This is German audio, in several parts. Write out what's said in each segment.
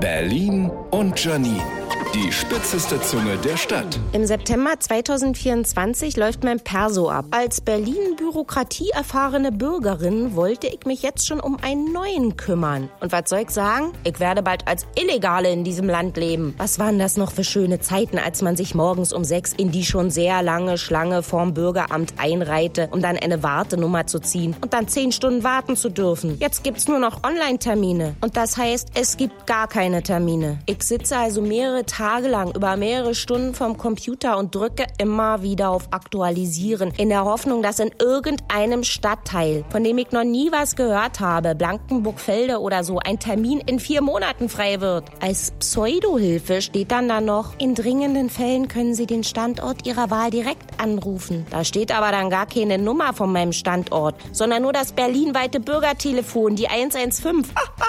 Berlin und Janine. Die spitzeste Zunge der Stadt. Im September 2024 läuft mein Perso ab. Als Berlin-Bürokratie-erfahrene Bürgerin wollte ich mich jetzt schon um einen neuen kümmern. Und was soll ich sagen? Ich werde bald als Illegale in diesem Land leben. Was waren das noch für schöne Zeiten, als man sich morgens um sechs in die schon sehr lange Schlange vorm Bürgeramt einreihte, um dann eine Wartenummer zu ziehen und dann zehn Stunden warten zu dürfen. Jetzt gibt's nur noch Online-Termine. Und das heißt, es gibt gar keine Termine. Ich sitze also mehrere Tage tagelang über mehrere Stunden vom Computer und drücke immer wieder auf Aktualisieren, in der Hoffnung, dass in irgendeinem Stadtteil, von dem ich noch nie was gehört habe, Blankenburg-Felde oder so, ein Termin in vier Monaten frei wird. Als Pseudohilfe steht dann da noch, in dringenden Fällen können Sie den Standort Ihrer Wahl direkt anrufen. Da steht aber dann gar keine Nummer von meinem Standort, sondern nur das berlinweite Bürgertelefon, die 115.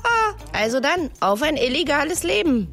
also dann, auf ein illegales Leben.